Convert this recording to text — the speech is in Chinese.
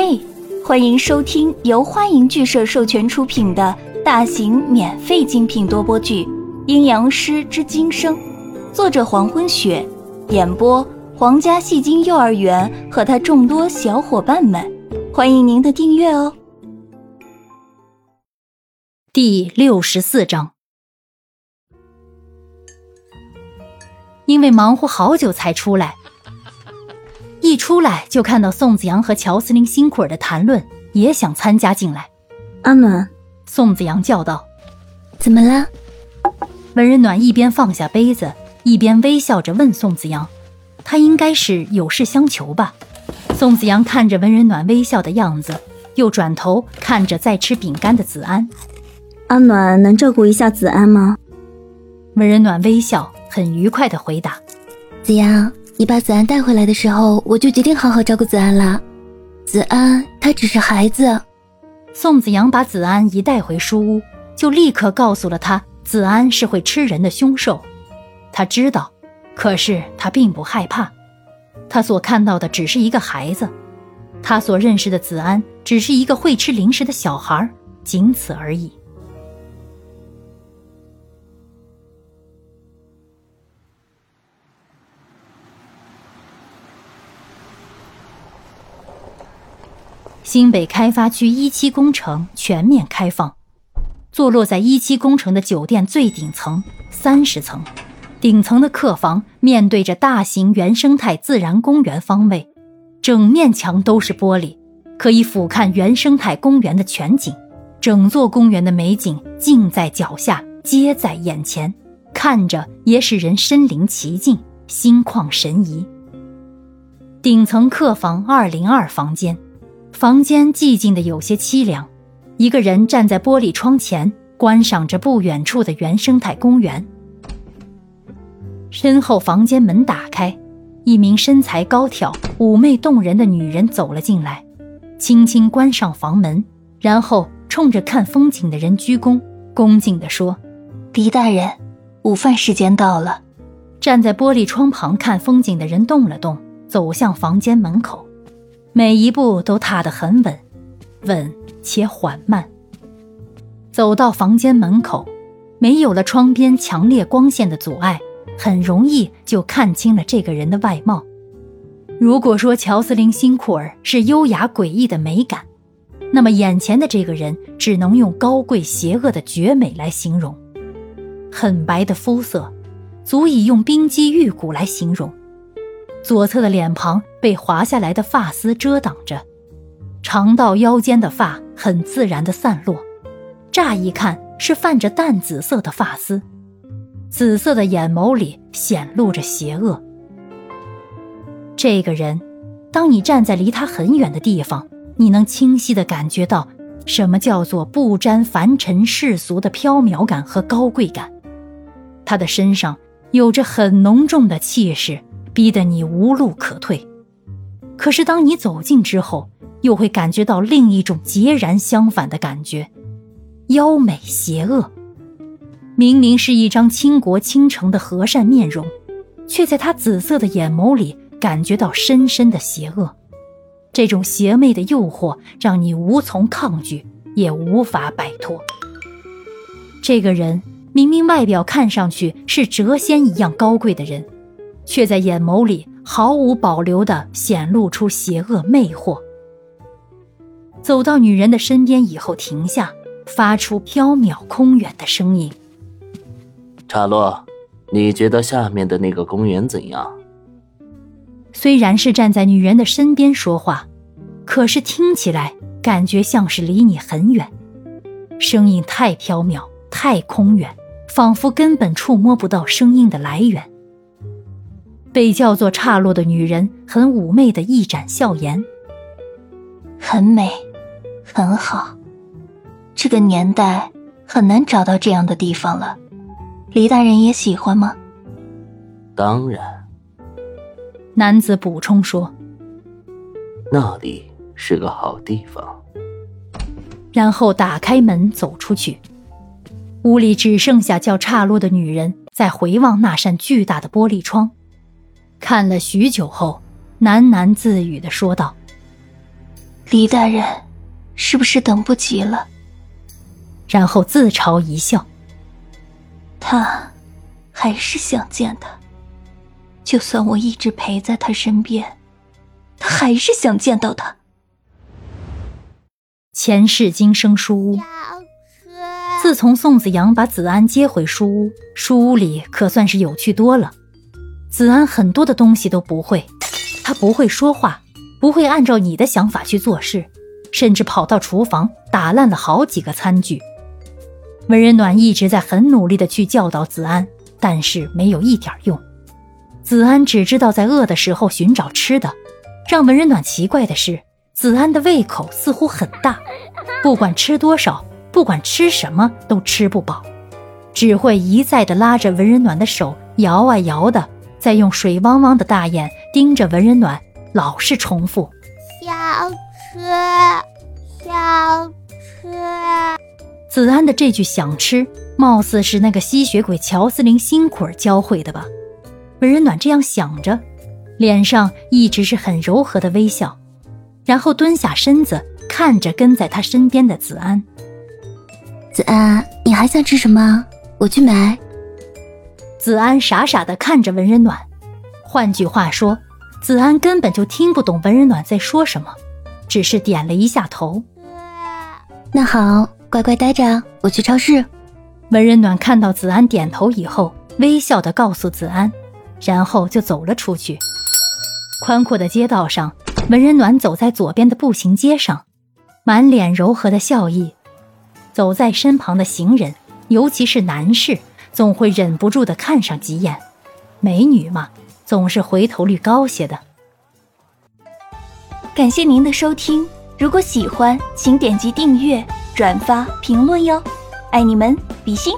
嘿，欢迎收听由欢迎剧社授权出品的大型免费精品多播剧《阴阳师之今生》，作者黄昏雪，演播皇家戏精幼儿园和他众多小伙伴们，欢迎您的订阅哦。第六十四章，因为忙活好久才出来。一出来就看到宋子阳和乔司令辛苦尔的谈论，也想参加进来。阿暖，宋子阳叫道：“怎么了？”文人暖一边放下杯子，一边微笑着问宋子阳：“他应该是有事相求吧？”宋子阳看着文人暖微笑的样子，又转头看着在吃饼干的子安：“阿暖能照顾一下子安吗？”文人暖微笑，很愉快的回答：“子阳。”你把子安带回来的时候，我就决定好好照顾子安了。子安他只是孩子。宋子阳把子安一带回书屋，就立刻告诉了他，子安是会吃人的凶兽。他知道，可是他并不害怕。他所看到的只是一个孩子，他所认识的子安只是一个会吃零食的小孩，仅此而已。新北开发区一期工程全面开放，坐落在一期工程的酒店最顶层三十层，顶层的客房面对着大型原生态自然公园方位，整面墙都是玻璃，可以俯瞰原生态公园的全景，整座公园的美景尽在脚下，皆在眼前，看着也使人身临其境，心旷神怡。顶层客房二零二房间。房间寂静的有些凄凉，一个人站在玻璃窗前，观赏着不远处的原生态公园。身后房间门打开，一名身材高挑、妩媚动人的女人走了进来，轻轻关上房门，然后冲着看风景的人鞠躬，恭敬地说：“狄大人，午饭时间到了。”站在玻璃窗旁看风景的人动了动，走向房间门口。每一步都踏得很稳，稳且缓慢。走到房间门口，没有了窗边强烈光线的阻碍，很容易就看清了这个人的外貌。如果说乔斯林辛库尔是优雅诡异的美感，那么眼前的这个人只能用高贵邪恶的绝美来形容。很白的肤色，足以用冰肌玉骨来形容。左侧的脸庞被滑下来的发丝遮挡着，长到腰间的发很自然的散落，乍一看是泛着淡紫色的发丝，紫色的眼眸里显露着邪恶。这个人，当你站在离他很远的地方，你能清晰的感觉到什么叫做不沾凡尘世俗的飘渺感和高贵感。他的身上有着很浓重的气势。逼得你无路可退，可是当你走近之后，又会感觉到另一种截然相反的感觉：妖美邪恶。明明是一张倾国倾城的和善面容，却在他紫色的眼眸里感觉到深深的邪恶。这种邪魅的诱惑让你无从抗拒，也无法摆脱。这个人明明外表看上去是谪仙一样高贵的人。却在眼眸里毫无保留地显露出邪恶魅惑。走到女人的身边以后，停下，发出飘渺空远的声音：“查洛，你觉得下面的那个公园怎样？”虽然是站在女人的身边说话，可是听起来感觉像是离你很远，声音太飘渺，太空远，仿佛根本触摸不到声音的来源。被叫做岔落的女人，很妩媚的一展笑颜，很美，很好。这个年代很难找到这样的地方了。黎大人也喜欢吗？当然。男子补充说：“那里是个好地方。”然后打开门走出去，屋里只剩下叫岔落的女人在回望那扇巨大的玻璃窗。看了许久后，喃喃自语的说道：“李大人，是不是等不及了？然后自嘲一笑。他还是想见他，就算我一直陪在他身边，他还是想见到他。前世今生书屋。自从宋子阳把子安接回书屋，书屋里可算是有趣多了。子安很多的东西都不会，他不会说话，不会按照你的想法去做事，甚至跑到厨房打烂了好几个餐具。文人暖一直在很努力的去教导子安，但是没有一点用。子安只知道在饿的时候寻找吃的。让文人暖奇怪的是，子安的胃口似乎很大，不管吃多少。不管吃什么都吃不饱，只会一再的拉着文人暖的手摇啊摇的，再用水汪汪的大眼盯着文人暖，老是重复：“小吃，小吃。”子安的这句“想吃”，貌似是那个吸血鬼乔斯林辛苦儿教会的吧？文人暖这样想着，脸上一直是很柔和的微笑，然后蹲下身子看着跟在他身边的子安。子安，你还想吃什么？我去买。子安傻傻的看着文人暖，换句话说，子安根本就听不懂文人暖在说什么，只是点了一下头。那好，乖乖待着，我去超市。文人暖看到子安点头以后，微笑的告诉子安，然后就走了出去。宽阔的街道上，文人暖走在左边的步行街上，满脸柔和的笑意。走在身旁的行人，尤其是男士，总会忍不住的看上几眼。美女嘛，总是回头率高些的。感谢您的收听，如果喜欢，请点击订阅、转发、评论哟，爱你们，比心。